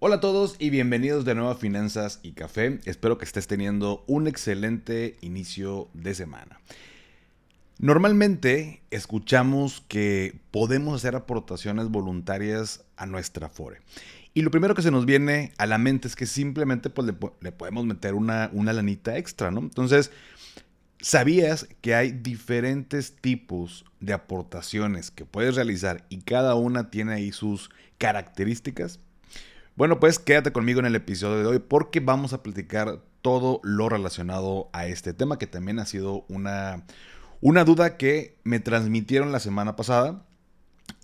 Hola a todos y bienvenidos de nuevo a Finanzas y Café. Espero que estés teniendo un excelente inicio de semana. Normalmente escuchamos que podemos hacer aportaciones voluntarias a nuestra FORE. Y lo primero que se nos viene a la mente es que simplemente pues, le, podemos meter una, una lanita extra, ¿no? Entonces, ¿sabías que hay diferentes tipos de aportaciones que puedes realizar y cada una tiene ahí sus características? Bueno, pues quédate conmigo en el episodio de hoy porque vamos a platicar todo lo relacionado a este tema que también ha sido una, una duda que me transmitieron la semana pasada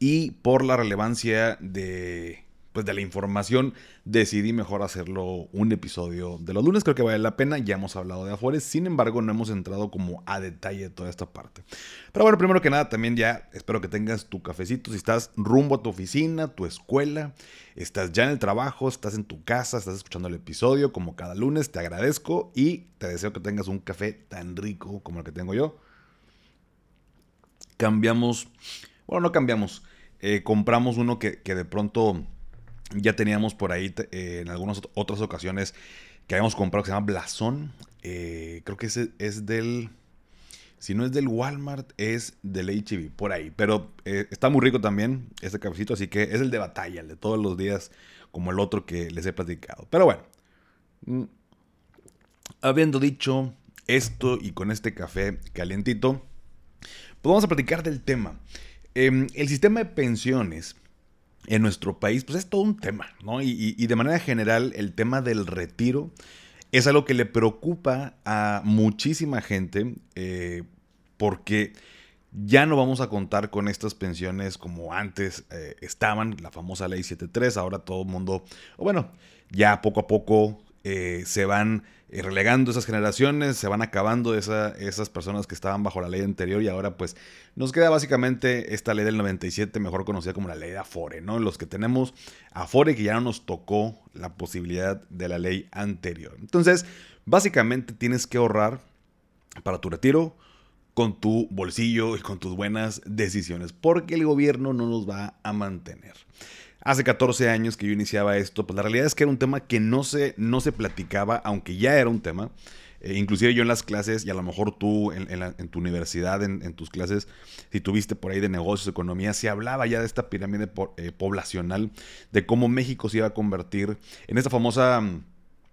y por la relevancia de, pues de la información, decidí mejor hacerlo un episodio de los lunes. Creo que vale la pena. Ya hemos hablado de Afores. Sin embargo, no hemos entrado como a detalle toda esta parte. Pero bueno, primero que nada, también ya espero que tengas tu cafecito. Si estás rumbo a tu oficina, tu escuela, estás ya en el trabajo, estás en tu casa, estás escuchando el episodio como cada lunes, te agradezco y te deseo que tengas un café tan rico como el que tengo yo. Cambiamos, bueno, no cambiamos. Eh, compramos uno que, que de pronto ya teníamos por ahí eh, en algunas otras ocasiones que habíamos comprado que se llama Blasón. Eh, creo que ese es del. Si no es del Walmart, es del HB, por ahí. Pero eh, está muy rico también este cafecito, así que es el de batalla, el de todos los días, como el otro que les he platicado. Pero bueno, mm, habiendo dicho esto y con este café calientito, pues vamos a platicar del tema. Em, el sistema de pensiones en nuestro país, pues es todo un tema, ¿no? Y, de manera general, el tema del retiro es algo que le preocupa a muchísima gente eh, porque ya no vamos a contar con estas pensiones como antes eh, estaban, la famosa ley 73, ahora todo el mundo, bueno, ya poco a poco eh, se van eh, relegando esas generaciones, se van acabando esas personas que estaban bajo la ley anterior y ahora pues nos queda básicamente esta ley del 97, mejor conocida como la ley de Afore, ¿no? Los que tenemos Afore que ya no nos tocó la posibilidad de la ley anterior. Entonces, básicamente tienes que ahorrar para tu retiro con tu bolsillo y con tus buenas decisiones, porque el gobierno no nos va a mantener hace 14 años que yo iniciaba esto, pues la realidad es que era un tema que no se, no se platicaba, aunque ya era un tema. Eh, inclusive yo en las clases, y a lo mejor tú en, tu universidad, en, tus clases, si tuviste por ahí de negocios, economía, se hablaba ya de esta pirámide eh, poblacional, de cómo México se iba a convertir en esta famosa mm,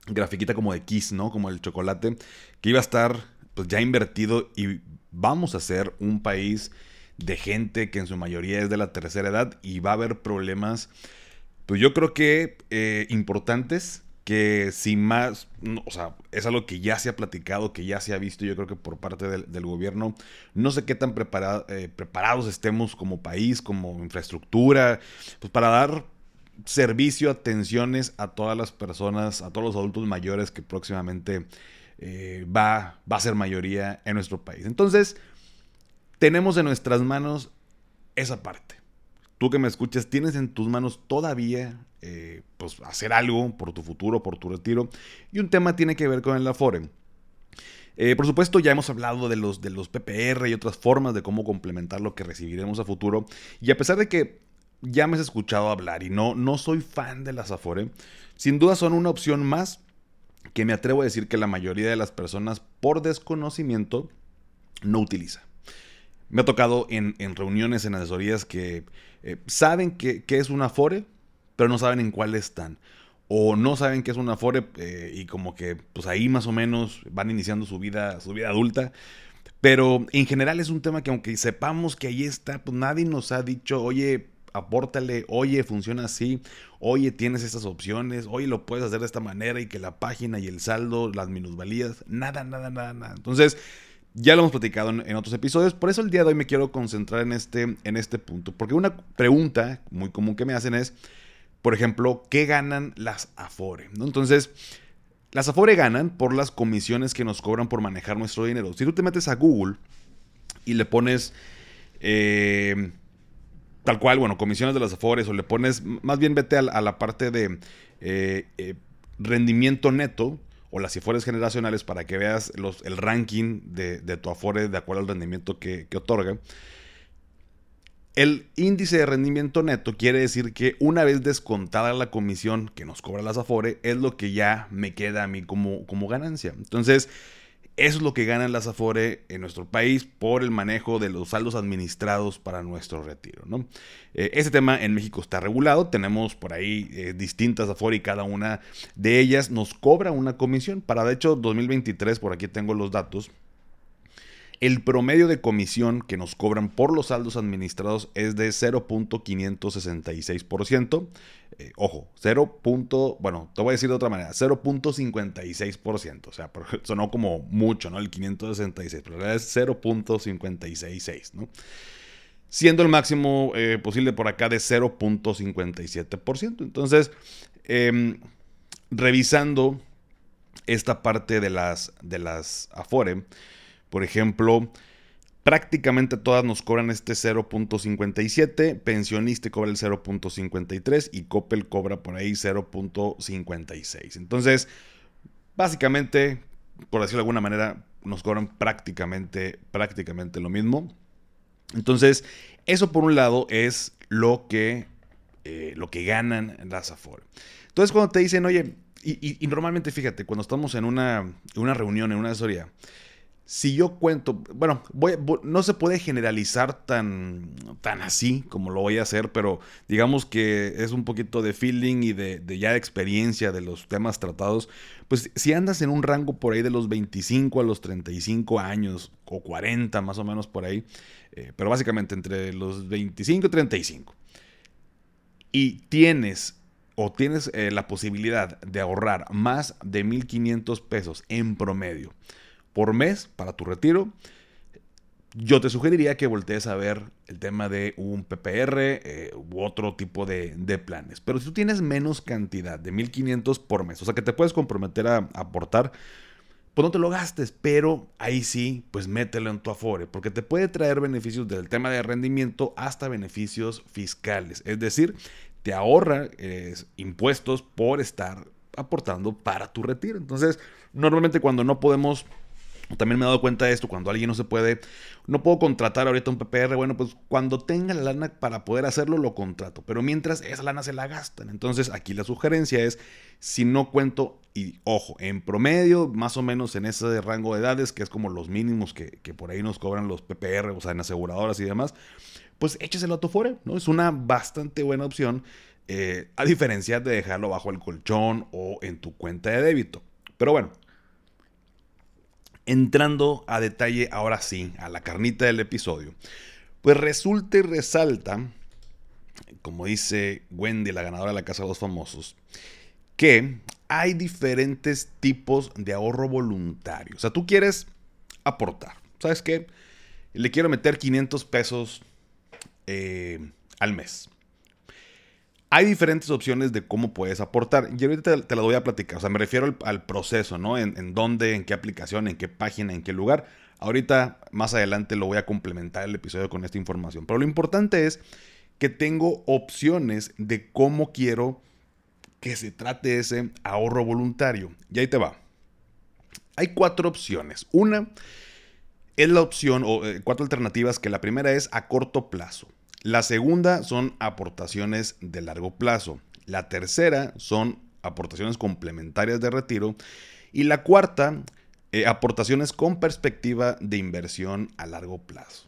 grafiquita como de Kiss, ¿no? Como el chocolate, que iba a estar pues ya invertido y vamos a ser un país de gente que en su mayoría es de la tercera edad y va a haber problemas, pues yo creo que eh, importantes que sin más, o sea, es algo que ya se ha platicado, que ya se ha visto, yo creo que por parte del, gobierno, no sé qué tan eh, preparados estemos como país, como infraestructura, pues para dar servicio, atenciones a todas las personas, a todos los adultos mayores que próximamente eh, va, va a ser mayoría en nuestro país. Entonces, tenemos en nuestras manos esa parte. Tú que me escuchas, tienes en tus manos todavía eh, pues hacer algo por tu futuro, por tu retiro. Y un tema tiene que ver con el Afore. Eh, por supuesto, ya hemos hablado de los, de los PPR y otras formas de cómo complementar lo que recibiremos a futuro. Y a pesar de que ya me has escuchado hablar y no, no soy fan de las Afore, sin duda son una opción más que me atrevo a decir que la mayoría de las personas por desconocimiento no utiliza. Me ha tocado en, reuniones, en asesorías que eh, saben que, es una Afore, pero no saben en cuál están. O no saben que es una Afore eh, y como que pues ahí más o menos van iniciando su vida, su vida adulta. Pero en general es un tema que aunque sepamos que ahí está, pues nadie nos ha dicho, oye, apórtale, oye, funciona así, oye, tienes estas opciones, oye, lo puedes hacer de esta manera y que la página y el saldo, las minusvalías, nada, nada, nada, nada. Entonces, ya lo hemos platicado en, otros episodios, por eso el día de hoy me quiero concentrar en este, en este punto. Porque una pregunta muy común que me hacen es, por ejemplo, ¿qué ganan las Afore? Entonces, las Afore ganan por las comisiones que nos cobran por manejar nuestro dinero. Si tú te metes a Google y le pones eh, tal cual, bueno, comisiones de las Afores o le pones, más bien vete a, la parte de eh, eh, rendimiento neto o las Afores generacionales para que veas los, el ranking de, tu Afore de acuerdo al rendimiento que, que otorga. El índice de rendimiento neto quiere decir que una vez descontada la comisión que nos cobra las Afore, es lo que ya me queda a mí como, como ganancia. Entonces, eso es lo que ganan las Afore en nuestro país por el manejo de los saldos administrados para nuestro retiro. ¿no? Eh, este tema en México está regulado, tenemos por ahí eh, distintas Afore y cada una de ellas nos cobra una comisión. Para de hecho 2023, por aquí tengo los datos, el promedio de comisión que nos cobran por los saldos administrados es de 0.566%. Eh, ojo, 0. bueno, te voy a decir de otra manera, 0.56%. O sea, sonó como mucho, ¿no? El 566, pero es 0.566, ¿no? Siendo el máximo eh, posible por acá de 0.57%. Entonces, em, revisando esta parte de las, de las Afore, por ejemplo, prácticamente todas nos cobran este 0.57, pensionista cobra el 0.53 y Coppel cobra por ahí 0.56. Entonces, básicamente, por decirlo de alguna manera, nos cobran prácticamente, prácticamente lo mismo. Entonces, eso por un lado es lo que, eh, lo que ganan las Afore. Entonces, cuando te dicen, oye, y, normalmente fíjate, cuando estamos en una, una reunión, en una asesoría, si yo cuento, bueno, no se puede generalizar tan, tan así como lo voy a hacer, pero digamos que es un poquito de feeling y de, ya experiencia de los temas tratados. Pues si andas en un rango por ahí de los 25 a los 35 años o 40 más o menos por ahí, eh, pero básicamente entre los 25 y 35, y tienes o tienes eh, la posibilidad de ahorrar más de 1.500 pesos en promedio, por mes para tu retiro, yo te sugeriría que voltees a ver el tema de un PPR eh, u otro tipo de, planes. Pero si tú tienes menos cantidad de 1500 por mes, o sea que te puedes comprometer a, aportar, pues no te lo gastes, pero ahí sí, pues mételo en tu Afore, porque te puede traer beneficios del tema de rendimiento hasta beneficios fiscales. Es decir, te ahorra eh, impuestos por estar aportando para tu retiro. Entonces, normalmente cuando no podemos también me he dado cuenta de esto, cuando alguien no se puede, no puedo contratar ahorita un PPR, bueno, pues cuando tenga la lana para poder hacerlo, lo contrato, pero mientras esa lana se la gastan. Entonces aquí la sugerencia es, si no cuento, y ojo, en promedio, más o menos en ese rango de edades, que es como los mínimos que, por ahí nos cobran los PPR, o sea, en aseguradoras y demás, pues écheselo a tu fuera, ¿no? Es una bastante buena opción, eh, a diferencia de dejarlo bajo el colchón o en tu cuenta de débito. Pero bueno, entrando a detalle ahora sí, a la carnita del episodio, pues resulta y resalta, como dice Wendy, la ganadora de la Casa de los Famosos, que hay diferentes tipos de ahorro voluntario. O sea, tú quieres aportar. ¿Sabes qué? Le quiero meter 500 pesos eh, al mes. Hay diferentes opciones de cómo puedes aportar. Y ahorita te, te las voy a platicar. O sea, me refiero al, proceso, ¿no? En, dónde, en qué aplicación, en qué página, en qué lugar. Ahorita, más adelante, lo voy a complementar el episodio con esta información. Pero lo importante es que tengo opciones de cómo quiero que se trate ese ahorro voluntario. Y ahí te va. Hay cuatro opciones. Una es la opción, o eh, cuatro alternativas, que la primera es a corto plazo. La segunda son aportaciones de largo plazo. La tercera son aportaciones complementarias de retiro. Y la cuarta, eh, aportaciones con perspectiva de inversión a largo plazo.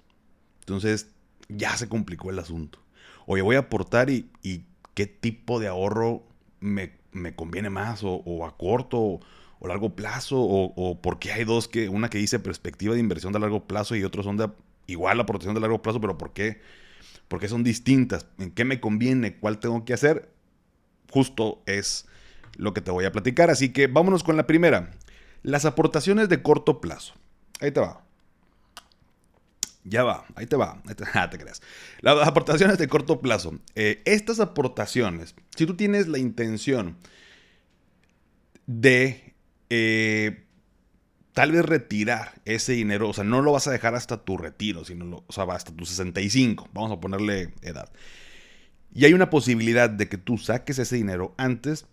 Entonces, ya se complicó el asunto. Oye, voy a aportar y, qué tipo de ahorro me, conviene más, o, a corto o, largo plazo, o, o por qué hay dos que, una que dice perspectiva de inversión de largo plazo y otros son de igual aportación de largo plazo, pero por qué porque son distintas. ¿En qué me conviene? ¿Cuál tengo que hacer? Justo es lo que te voy a platicar. Así que vámonos con la primera. Las aportaciones de corto plazo. Ahí te va. Ya va, ahí te va. Ah, te creas. Las aportaciones de corto plazo. Eh, estas aportaciones, si tú tienes la intención de eh, tal vez retirar ese dinero, o sea, no lo vas a dejar hasta tu retiro, sino lo, o sea, hasta tus 65, vamos a ponerle edad. Y hay una posibilidad de que tú saques ese dinero antes.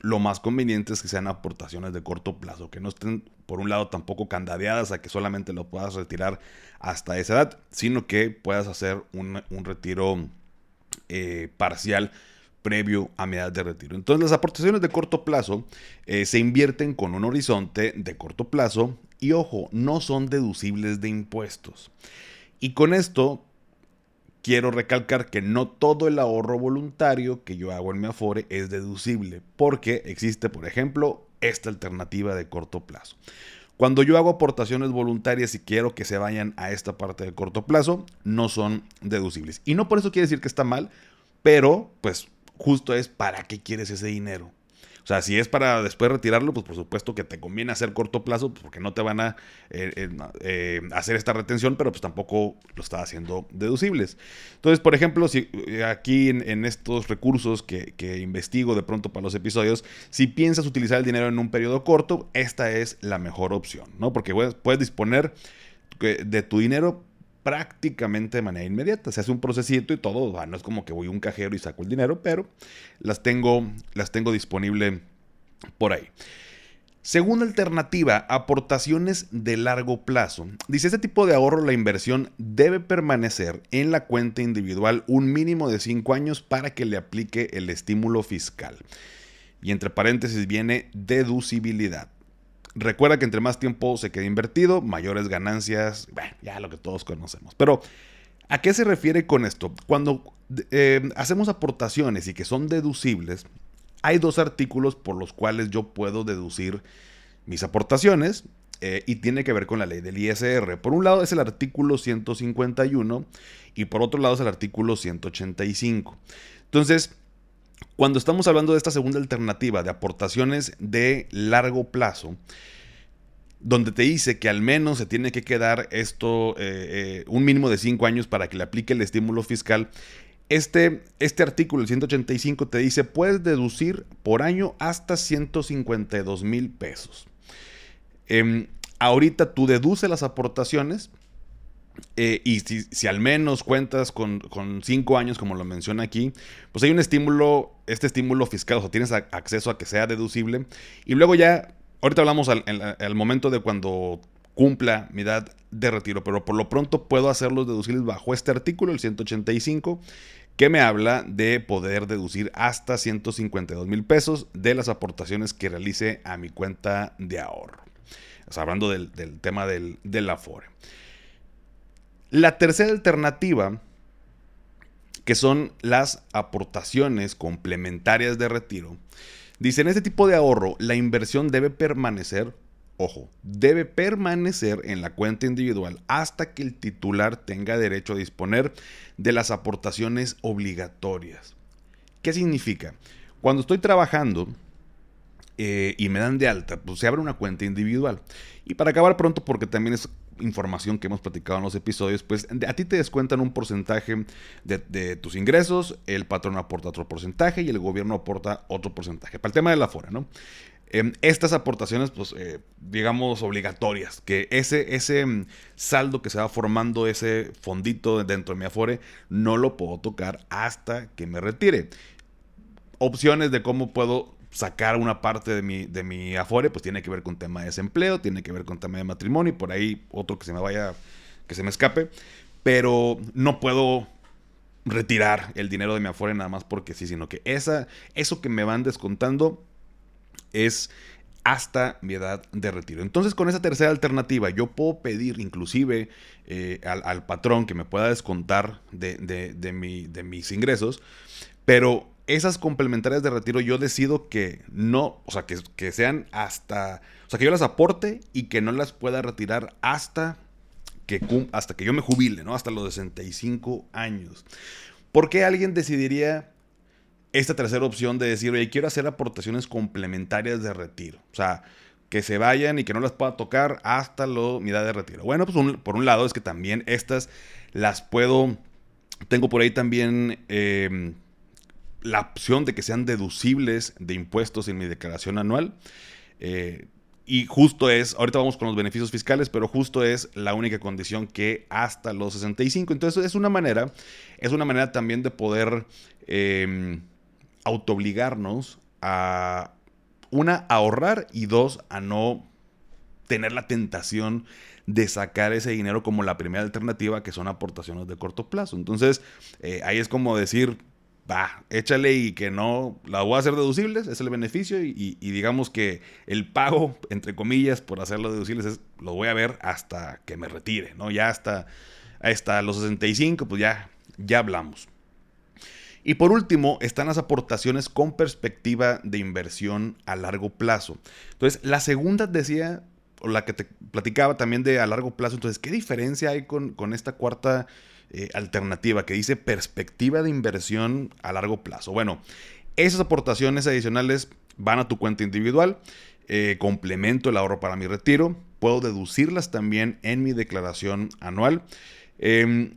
Lo más conveniente es que sean aportaciones de corto plazo, que no estén, por un lado, tampoco candadeadas a que solamente lo puedas retirar hasta esa edad, sino que puedas hacer un, retiro eh, parcial previo a edad de retiro. Entonces las aportaciones de corto plazo eh, se invierten con un horizonte de corto plazo y ojo, no son deducibles de impuestos. Y con esto quiero recalcar que no todo el ahorro voluntario que yo hago en mi Afore es deducible, porque existe, por ejemplo, esta alternativa de corto plazo. Cuando yo hago aportaciones voluntarias y quiero que se vayan a esta parte de corto plazo, no son deducibles. Y no por eso quiere decir que está mal, pero pues justo es para qué quieres ese dinero. O sea, si es para después retirarlo, pues por supuesto que te conviene hacer corto plazo, pues, porque no te van a eh, eh, eh, hacer esta retención, pero pues tampoco lo está haciendo deducibles. Entonces, por ejemplo, si aquí en, estos recursos que, investigo de pronto para los episodios, si piensas utilizar el dinero en un periodo corto, esta es la mejor opción, ¿no? Porque puedes disponer de tu dinero prácticamente de manera inmediata. Se hace un procesito y todo. no es como que voy a un cajero y saco el dinero, pero las tengo, las tengo disponible por ahí. Segunda alternativa, aportaciones de largo plazo. Dice, este tipo de ahorro, la inversión debe permanecer en la cuenta individual un mínimo de 5 años para que le aplique el estímulo fiscal. Y entre paréntesis viene deducibilidad. Recuerda que entre más tiempo se quede invertido, mayores ganancias, ya lo que todos conocemos. Pero, ¿a qué se refiere con esto? Cuando eh, hacemos aportaciones y que son deducibles, hay dos artículos por los cuales yo puedo deducir mis aportaciones eh, y tiene que ver con la ley del ISR. Por un lado es el artículo 151 y por otro lado es el artículo 185. Entonces, cuando estamos hablando de esta segunda alternativa de aportaciones de largo plazo, donde te dice que al menos se tiene que quedar esto eh, eh, un mínimo de 5 años para que le aplique el estímulo fiscal, este, este artículo, el 185, te dice puedes deducir por año hasta 152 mil pesos. Em, ahorita tú deduces las aportaciones, eh, y si, al menos cuentas con, cinco años, como lo menciona aquí, pues hay un estímulo, este estímulo fiscal, o sea, tienes acceso a que sea deducible. Y luego ya, ahorita hablamos al, momento de cuando cumpla mi edad de retiro, pero por lo pronto puedo hacerlos deducibles bajo este artículo, el 185, que me habla de poder deducir hasta 152 mil pesos de las aportaciones que realice a mi cuenta de ahorro. O sea, hablando del, tema del, del Afore. La tercera alternativa, que son las aportaciones complementarias de retiro, dice, en este tipo de ahorro, la inversión debe permanecer, ojo, debe permanecer en la cuenta individual hasta que el titular tenga derecho a disponer de las aportaciones obligatorias. ¿Qué significa? Cuando estoy trabajando, eh, y me dan de alta, pues se abre una cuenta individual. Y para acabar pronto, porque también es información que hemos platicado en los episodios, pues a ti te descuentan un porcentaje de, tus ingresos, el patrón aporta otro porcentaje y el gobierno aporta otro porcentaje. Para el tema de la ¿no? Em, estas aportaciones, pues, eh, digamos, obligatorias, que ese, ese mm, saldo que se va formando, ese fondito dentro de mi Afore, no lo puedo tocar hasta que me retire. Opciones de cómo puedo sacar una parte de mi, de mi afore, pues tiene que ver con tema de desempleo, tiene que ver con tema de matrimonio y por ahí otro que se me vaya, que se me escape. Pero no puedo retirar el dinero de mi afore nada más porque sí, sino que esa, eso que me van descontando es hasta mi edad de retiro. Entonces, con esa tercera alternativa, yo puedo pedir inclusive eh, al, patrón que me pueda descontar de, de, mi, de mis ingresos, pero esas complementarias de retiro yo decido que no, o sea, que, sean hasta, o sea, que yo las aporte y que no las pueda retirar hasta que, hasta que yo me jubile, ¿no? Hasta los 65 años. ¿Por qué alguien decidiría esta tercera opción de decir, oye, quiero hacer aportaciones complementarias de retiro? O sea, que se vayan y que no las pueda tocar hasta la mi edad de retiro. Bueno, pues por un lado es que también estas las puedo, tengo por ahí también... Eh, la opción de que sean deducibles de impuestos en mi declaración anual. Eh, y justo es, ahorita vamos con los beneficios fiscales, pero justo es la única condición que hasta los 65. Entonces es una manera, es una manera también de poder eh, autoobligarnos a, una, ahorrar y dos, a no tener la tentación de sacar ese dinero como la primera alternativa, que son aportaciones de corto plazo. Entonces, eh, ahí es como decir, va, échale y que no, la voy a hacer deducibles, es el beneficio y, digamos que el pago, entre comillas, por hacerlo deducibles, es, lo voy a ver hasta que me retire, ¿no? Ya hasta, hasta los 65, pues ya, ya hablamos. Y por último, están las aportaciones con perspectiva de inversión a largo plazo. Entonces, la segunda decía, o la que te platicaba también de a largo plazo, entonces, ¿qué diferencia hay con, con esta cuarta eh, alternativa que dice perspectiva de inversión a largo plazo. Bueno, esas aportaciones adicionales van a tu cuenta individual, eh, complemento el ahorro para mi retiro, puedo deducirlas también en mi declaración anual. Em,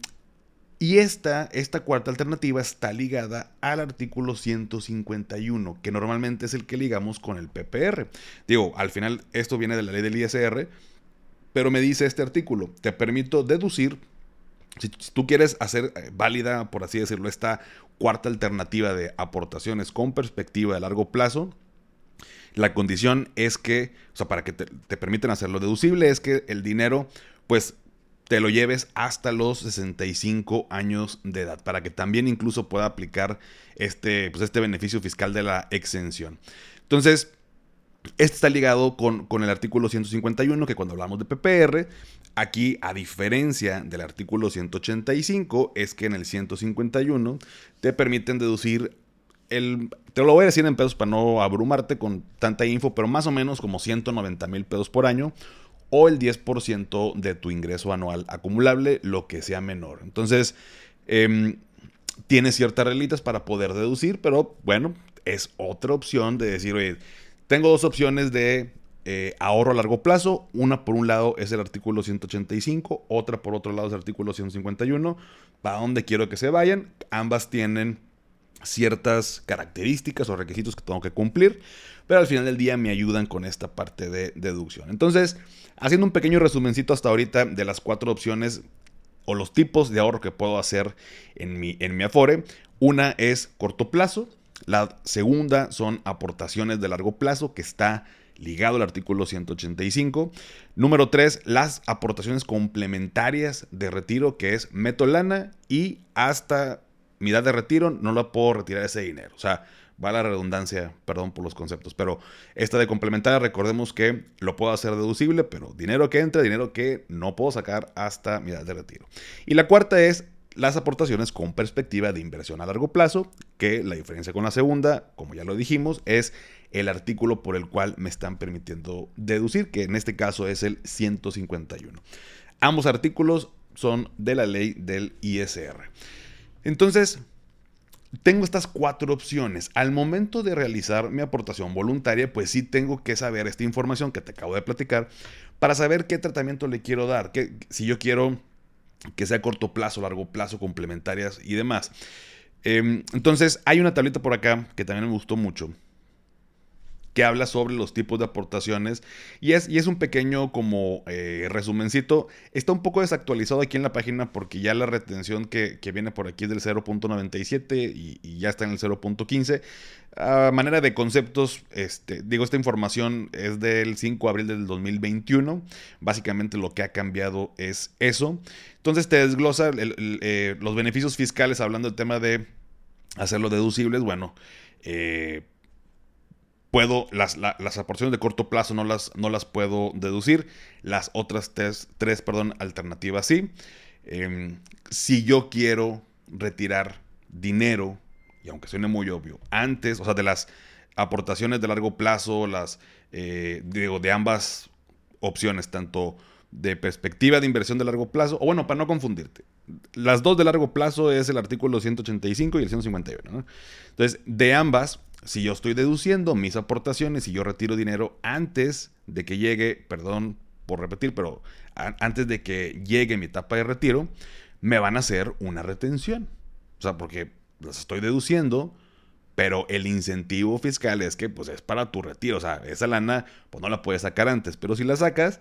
y esta, esta cuarta alternativa está ligada al artículo 151, que normalmente es el que ligamos con el PPR. Digo, al final esto viene de la ley del ISR, pero me dice este artículo, te permito deducir si, tú quieres hacer eh, válida, por así decirlo, esta cuarta alternativa de aportaciones con perspectiva de largo plazo, la condición es que, o sea, para que te, te permiten hacerlo deducible, es que el dinero, pues, te lo lleves hasta los 65 años de edad, para que también incluso pueda aplicar este, pues, este beneficio fiscal de la exención. Entonces, este está ligado con, con, el artículo 151, que cuando hablamos de PPR, aquí, a diferencia del artículo 185, es que en el 151 te permiten deducir el... Te lo voy a decir en pesos para no abrumarte con tanta info, pero más o menos como 190 mil pesos por año o el 10% de tu ingreso anual acumulable, lo que sea menor. Entonces, eh, tienes ciertas reglitas para poder deducir, pero bueno, es otra opción de decir, oye, tengo dos opciones de eh, ahorro a largo plazo. Una por un lado es el artículo 185, otra por otro lado es el artículo 151. ¿Para dónde quiero que se vayan? Ambas tienen ciertas características o requisitos que tengo que cumplir, pero al final del día me ayudan con esta parte de deducción. Entonces, haciendo un pequeño resumencito hasta ahorita de las cuatro opciones o los tipos de ahorro que puedo hacer en mi, en mi Afore, una es corto plazo, la segunda son aportaciones de largo plazo, que está ligado al artículo 185. Número 3, las aportaciones complementarias de retiro, que es metolana y hasta mi edad de retiro no la puedo retirar ese dinero. O sea, va la redundancia, perdón por los conceptos, pero esta de complementaria, recordemos que lo puedo hacer deducible, pero dinero que entra, dinero que no puedo sacar hasta mi edad de retiro. Y la cuarta es las aportaciones con perspectiva de inversión a largo plazo, que la diferencia con la segunda, como ya lo dijimos, es el artículo por el cual me están permitiendo deducir, que en este caso es el 151. Ambos artículos son de la ley del ISR. Entonces, tengo estas cuatro opciones. Al momento de realizar mi aportación voluntaria, pues sí tengo que saber esta información que te acabo de platicar para saber qué tratamiento le quiero dar. Que, si yo quiero que sea corto plazo, largo plazo, complementarias y demás. Em, entonces, hay una tablita por acá que también me gustó mucho, que habla sobre los tipos de aportaciones y es, y es un pequeño como eh, resumencito. Está un poco desactualizado aquí en la página porque ya la retención que, viene por aquí es del 0.97 y, ya está en el 0.15. A manera de conceptos, este, digo, esta información es del 5 de abril del 2021. Básicamente lo que ha cambiado es eso. Entonces te desglosa eh, los beneficios fiscales hablando del tema de hacerlo deducibles. Bueno, eh, puedo, las, las, aportaciones de corto plazo no las, no las puedo deducir, las otras tres, tres perdón, alternativas sí. Em, si yo quiero retirar dinero, y aunque suene muy obvio, antes, o sea, de las aportaciones de largo plazo, las, eh, digo, de ambas opciones, tanto de perspectiva de inversión de largo plazo, o bueno, para no confundirte, las dos de largo plazo es el artículo 185 y el 151. Entonces, de ambas, si yo estoy deduciendo mis aportaciones y yo retiro dinero antes de que llegue, perdón por repetir, pero antes de que llegue mi etapa de retiro, me van a hacer una retención. O sea, porque las estoy deduciendo, pero el incentivo fiscal es que pues es para tu retiro, o sea, esa lana pues no la puedes sacar antes, pero si la sacas,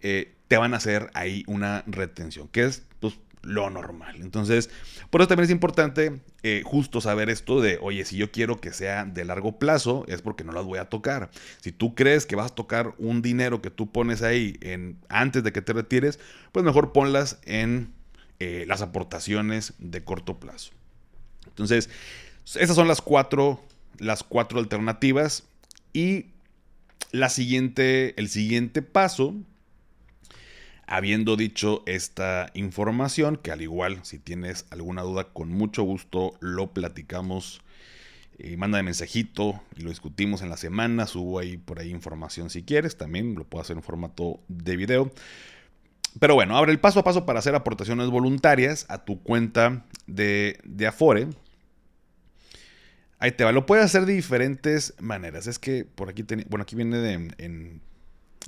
eh, te van a hacer ahí una retención, que es pues lo normal. Entonces, por eso también es importante eh, justo saber esto de, oye, si yo quiero que sea de largo plazo, es porque no las voy a tocar. Si tú crees que vas a tocar un dinero que tú pones ahí en, antes de que te retires, pues mejor ponlas en eh, las aportaciones de corto plazo. Entonces, esas son las cuatro, las cuatro alternativas. Y la siguiente, el siguiente paso, habiendo dicho esta información, que al igual si tienes alguna duda, con mucho gusto lo platicamos. Eh, manda de mensajito y lo discutimos en la semana. Subo ahí por ahí información si quieres. También lo puedo hacer en formato de video. Pero bueno, abre el paso a paso para hacer aportaciones voluntarias a tu cuenta de, de Afore. Ahí te va. Lo puedes hacer de diferentes maneras. Es que por aquí, bueno, aquí viene de, en,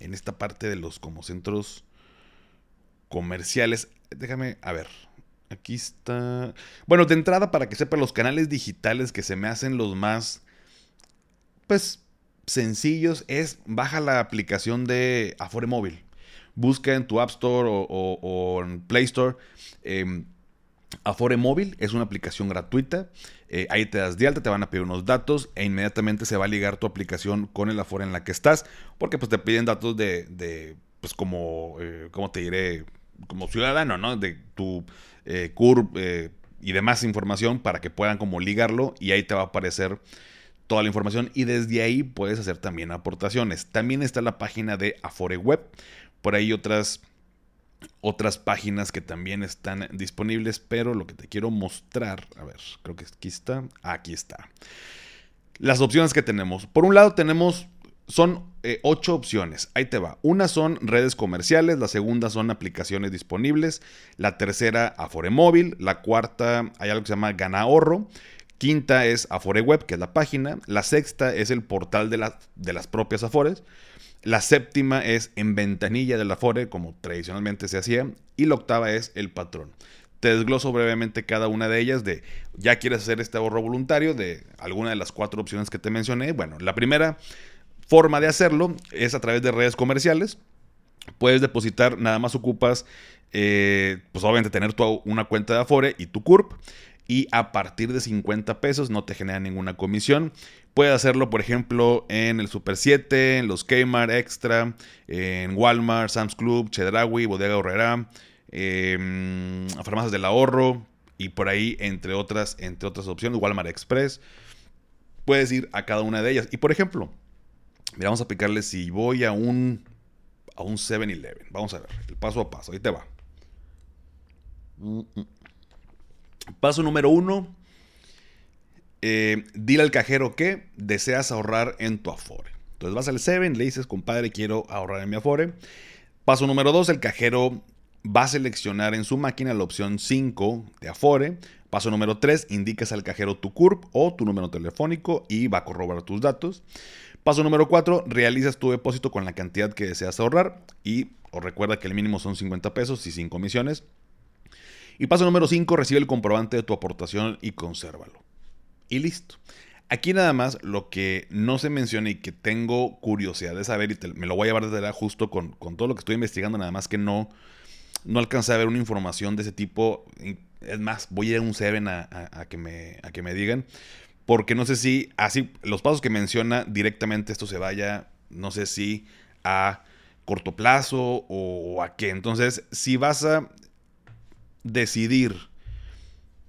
en, esta parte de los como centros comerciales. Déjame, a ver. Aquí está. Bueno, de entrada, para que sepa, los canales digitales que se me hacen los más, pues, sencillos es baja la aplicación de Afore Móvil. Busca en tu App Store o, en Play Store. Em, Afore Móvil es una aplicación gratuita. Eh, ahí te das de alta, te van a pedir unos datos e inmediatamente se va a ligar tu aplicación con el Afore en la que estás. Porque pues te piden datos de, pues como, eh, ¿cómo te diré? Como ciudadano, ¿no? De tu eh, CURP y demás información para que puedan como ligarlo y ahí te va a aparecer toda la información y desde ahí puedes hacer también aportaciones. También está la página de Afore Web. Por ahí otras otras páginas que también están disponibles, pero lo que te quiero mostrar, a ver, creo que aquí está, aquí está. Las opciones que tenemos. Por un lado tenemos, son eh, ocho opciones, ahí te va. Una son redes comerciales, la segunda son aplicaciones disponibles, la tercera Afore Móvil, la cuarta hay algo que se llama Gana Ahorro, quinta es Afore Web, que es la página, la sexta es el portal de, de las propias Afores, la séptima es en ventanilla del Afore, como tradicionalmente se hacía. Y la octava es el patrón. Te desgloso brevemente cada una de ellas de, ya quieres hacer este ahorro voluntario de alguna de las cuatro opciones que te mencioné. Bueno, la primera forma de hacerlo es a través de redes comerciales. Puedes depositar, nada más ocupas, eh, pues obviamente tener tu, una cuenta de Afore y tu CURP y a partir de 50 pesos no te genera ninguna comisión. Puedes hacerlo, por ejemplo, en el Super 7, en los Kmart Extra, en Walmart, Sam's Club, Chedraui, Bodega Horrera, eh, Farmacias del Ahorro y por ahí, entre otras, entre otras opciones, Walmart Express. Puedes ir a cada una de ellas. Y por ejemplo, vamos a aplicarle si voy a un a un 7-Eleven. Vamos a ver, el paso a paso. Ahí te va. Paso número uno. Eh, dile al cajero que deseas ahorrar en tu Afore. Entonces vas al 7, le dices, compadre, quiero ahorrar en mi Afore. Paso número 2, el cajero va a seleccionar en su máquina la opción 5 de Afore. Paso número 3, indicas al cajero tu CURP o tu número telefónico y va a corroborar tus datos. Paso número 4, realizas tu depósito con la cantidad que deseas ahorrar y os recuerda que el mínimo son 50 pesos y sin comisiones. Y paso número 5, recibe el comprobante de tu aportación y consérvalo. Y listo. Aquí nada más lo que no se menciona y que tengo curiosidad de saber y me lo voy a llevar desde la justo con, todo lo que estoy investigando, nada más que no, no alcancé a ver una información de ese tipo. Es más, voy a ir a un Seven a, que, me, a que me digan. Porque no sé si así, los pasos que menciona directamente esto se vaya, no sé si a corto plazo o a qué. Entonces, si vas a decidir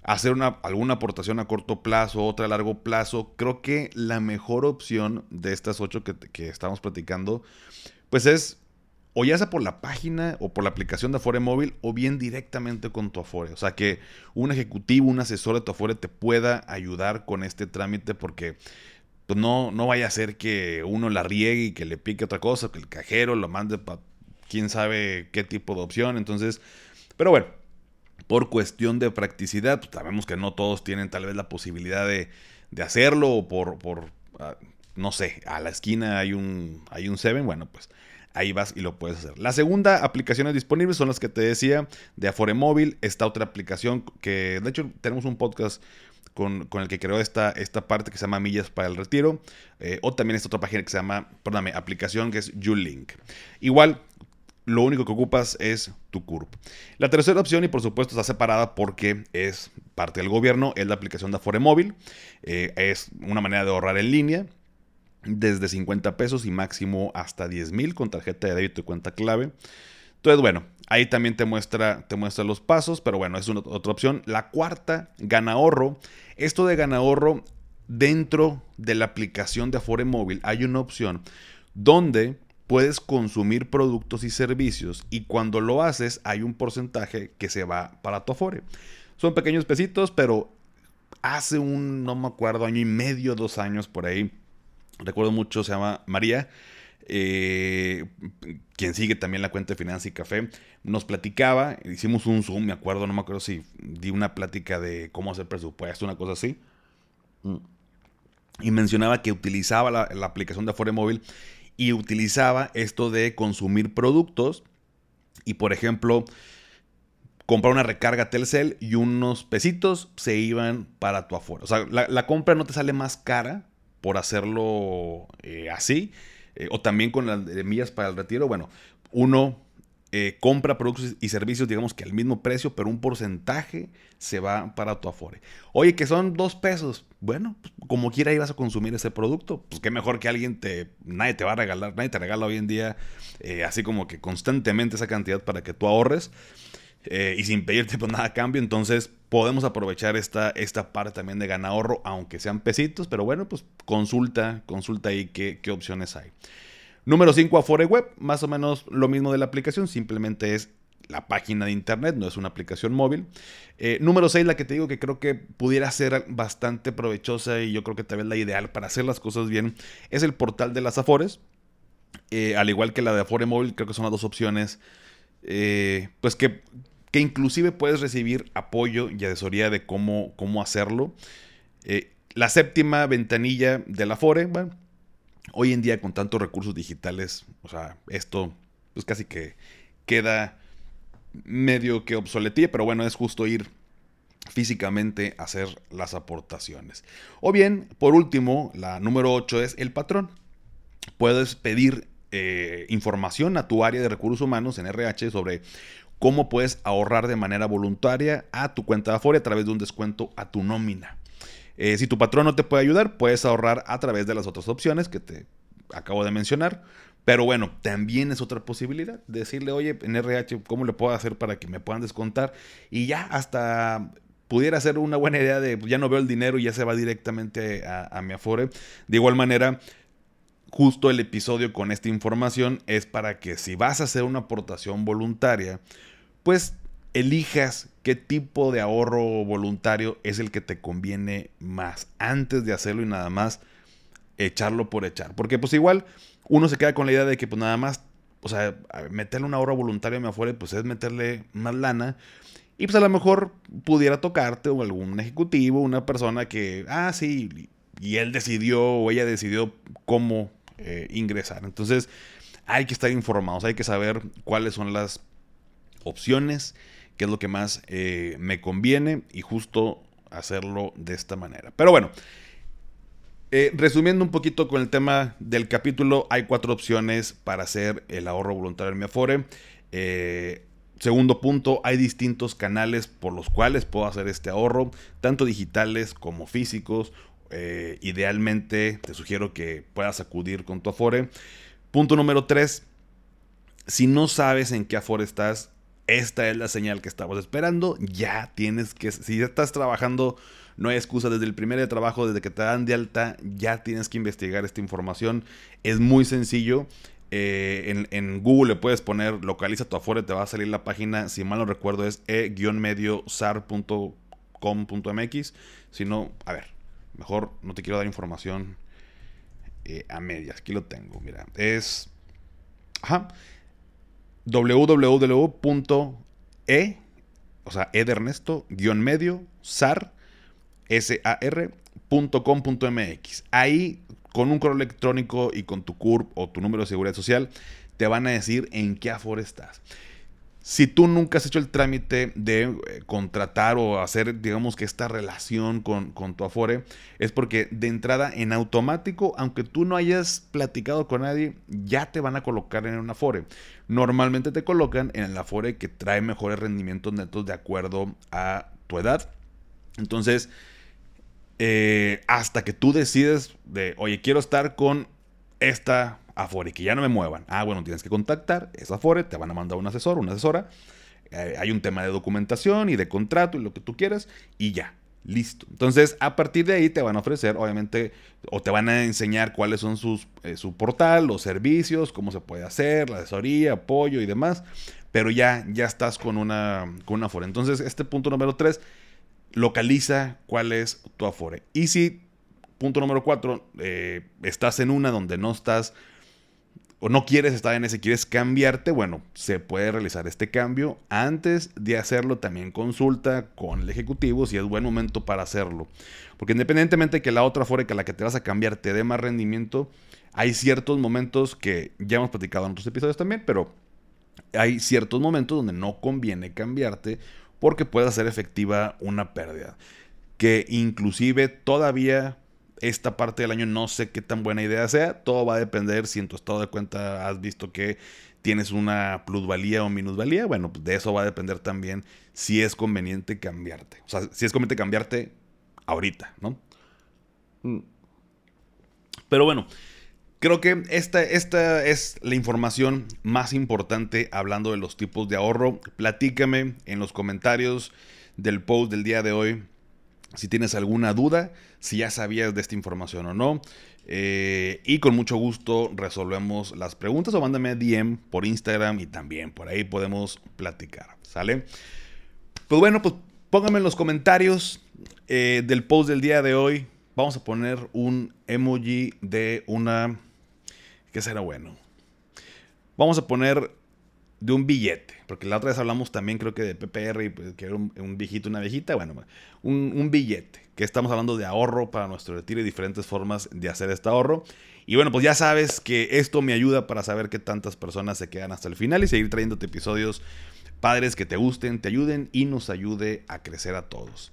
hacer una, alguna aportación a corto plazo, otra a largo plazo, creo que la mejor opción de estas ocho que, que estamos platicando, pues es o ya sea por la página o por la aplicación de Afore Móvil o bien directamente con tu Afore. O sea, que un ejecutivo, un asesor de tu Afore te pueda ayudar con este trámite porque pues no, no vaya a ser que uno la riegue y que le pique otra cosa, que el cajero lo mande para quién sabe qué tipo de opción. Entonces, pero bueno, por cuestión de practicidad, pues, sabemos que no todos tienen tal vez la posibilidad de, hacerlo o por, por ah, no sé, a la esquina hay un, hay un Seven, bueno, pues ahí vas y lo puedes hacer. La segunda aplicaciones disponibles son las que te decía de Afore Móvil, esta otra aplicación que de hecho tenemos un podcast con, el que creó esta, esta parte que se llama Millas para el Retiro. Eh, o también esta otra página que se llama, perdóname, aplicación que es YouLink. Igual, lo único que ocupas es tu CURP. La tercera opción, y por supuesto está separada porque es parte del gobierno, es la aplicación de Afore Móvil. Eh, es una manera de ahorrar en línea desde 50 pesos y máximo hasta 10 mil con tarjeta de débito y cuenta clave. Entonces, bueno, ahí también te muestra, te muestra los pasos, pero bueno, es otra opción. La cuarta, gana ahorro. Esto de gana ahorro, dentro de la aplicación de Afore Móvil hay una opción donde puedes consumir productos y servicios y cuando lo haces hay un porcentaje que se va para tu Afore. Son pequeños pesitos, pero hace un, no me acuerdo, año y medio, dos años por ahí, recuerdo mucho, se llama María, eh, quien sigue también la cuenta de Finanza y Café, nos platicaba, hicimos un Zoom, me acuerdo, no me acuerdo si di una plática de cómo hacer presupuesto, una cosa así. Y mencionaba que utilizaba la, la aplicación de Afore Móvil y utilizaba esto de consumir productos y, por ejemplo, comprar una recarga Telcel y unos pesitos se iban para tu Afore. O sea, la, compra no te sale más cara por hacerlo eh, así. Eh, o también con las millas para el retiro. Bueno, uno eh, compra productos y servicios, digamos que al mismo precio, pero un porcentaje se va para tu Afore. Oye, que son dos pesos. Bueno, pues, como quiera ibas a consumir ese producto. Pues qué mejor que alguien te. Nadie te va a regalar, nadie te regala hoy en día así como que constantemente esa cantidad para que tú ahorres. Y sin pedirte pues nada a cambio. Entonces podemos aprovechar esta, esta parte también de gana ahorro, aunque sean pesitos. Pero bueno, pues consulta, consulta ahí qué, qué opciones hay. Número 5, Afore Web, más o menos lo mismo de la aplicación, simplemente es la página de internet, no es una aplicación móvil. Eh, número 6, la que te digo que creo que pudiera ser bastante provechosa y yo creo que tal vez la ideal para hacer las cosas bien, es el portal de las Afores. Eh, al igual que la de Afore Móvil, creo que son las dos opciones, eh, pues que, que, inclusive puedes recibir apoyo y asesoría de cómo, cómo hacerlo. la séptima ventanilla de la Afore, bueno, hoy en día con tantos recursos digitales, o sea, esto pues casi que queda medio que obsoletía, pero bueno, es justo ir físicamente a hacer las aportaciones. O bien, por último, la número 8 es el patrón. Puedes pedir eh, información a tu área de recursos humanos en RH sobre cómo puedes ahorrar de manera voluntaria a tu cuenta de Afore a través de un descuento a tu nómina. Eh, si tu patrón no te puede ayudar, puedes ahorrar a través de las otras opciones que te acabo de mencionar. Pero bueno, también es otra posibilidad. Decirle, oye, en RH, ¿cómo le puedo hacer para que me puedan descontar? Y ya hasta pudiera ser una buena idea de, ya no veo el dinero y ya se va directamente a, a mi Afore. De igual manera, justo el episodio con esta información es para que si vas a hacer una aportación voluntaria, pues elijas qué tipo de ahorro voluntario es el que te conviene más antes de hacerlo y nada más echarlo por echar. Porque pues igual uno se queda con la idea de que pues nada más, o sea, meterle un ahorro voluntario a mi afuera pues es meterle más lana. Y pues a lo mejor pudiera tocarte o algún ejecutivo, una persona que, ah, sí, y él decidió o ella decidió cómo eh, ingresar. Entonces hay que estar informados, hay que saber cuáles son las opciones qué es lo que más eh, me conviene y justo hacerlo de esta manera. Pero bueno, eh, resumiendo un poquito con el tema del capítulo, hay cuatro opciones para hacer el ahorro voluntario en mi Afore. Eh, segundo punto, hay distintos canales por los cuales puedo hacer este ahorro, tanto digitales como físicos. idealmente te sugiero que puedas acudir con tu Afore. Punto número tres, si no sabes en qué Afore estás, esta es la señal que estamos esperando. Ya tienes que, si estás trabajando, no hay excusa desde el primer de trabajo, desde que te dan de alta, ya tienes que investigar esta información. Es muy sencillo. Eh, en, Google le puedes poner localiza tu afuera, te va a salir la página, si mal no recuerdo es e-mediosar.com.mx. Si no, a ver, mejor no te quiero dar información eh, a medias. Aquí lo tengo, mira. Es... Ajá www.e, o sea, e de Ernesto, guion medio, sar, sar.com.mx. Ahí, con un correo electrónico y con tu CURP o tu número de seguridad social, te van a decir en qué Afore estás. Si tú nunca has hecho el trámite de eh, contratar o hacer, digamos que esta relación con, con, tu Afore, es porque de entrada en automático, aunque tú no hayas platicado con nadie, ya te van a colocar en un Afore. Normalmente te colocan en el Afore que trae mejores rendimientos netos de acuerdo a tu edad. Entonces, eh, hasta que tú decides de, oye, quiero estar con esta Afore, que ya no me muevan. Ah, bueno, tienes que contactar esa Afore, te van a mandar un asesor, una asesora. Eh, hay un tema de documentación y de contrato y lo que tú quieras, y ya, listo. Entonces, a partir de ahí te van a ofrecer, obviamente, o te van a enseñar cuáles son sus, eh, su portal, los servicios, cómo se puede hacer, la asesoría, apoyo y demás. Pero ya, ya estás con una, con una Afore. Entonces, este punto número 3, localiza cuál es tu Afore. Y si, punto número 4, eh, estás en una donde no estás o no quieres estar en ese, quieres cambiarte, bueno, se puede realizar este cambio. Antes de hacerlo, también consulta con el ejecutivo si es buen momento para hacerlo. Porque independientemente de que la otra fuera que la que te vas a cambiar te dé más rendimiento, hay ciertos momentos que ya hemos platicado en otros episodios también, pero hay ciertos momentos donde no conviene cambiarte porque puede hacer efectiva una pérdida. Que inclusive todavía esta parte del año no sé qué tan buena idea sea. Todo va a depender si en tu estado de cuenta has visto que tienes una plusvalía o minusvalía. Bueno, pues de eso va a depender también si es conveniente cambiarte. O sea, si es conveniente cambiarte ahorita, ¿no? Mm. Pero bueno, creo que esta, esta es la información más importante hablando de los tipos de ahorro. Platícame en los comentarios del post del día de hoy si tienes alguna duda, si ya sabías de esta información o no. Eh, y con mucho gusto resolvemos las preguntas o mándame DM por Instagram y también por ahí podemos platicar. ¿Sale? Pues bueno, pues pónganme en los comentarios eh, del post del día de hoy. Vamos a poner un emoji de una... ¿Qué será bueno? Vamos a poner de un billete. Porque la otra vez hablamos también, creo que de PPR, y pues, que era un, viejito, una viejita. Bueno, un, un, billete. Que estamos hablando de ahorro para nuestro retiro y diferentes formas de hacer este ahorro. Y bueno, pues ya sabes que esto me ayuda para saber que tantas personas se quedan hasta el final y seguir trayéndote episodios padres que te gusten, te ayuden y nos ayude a crecer a todos.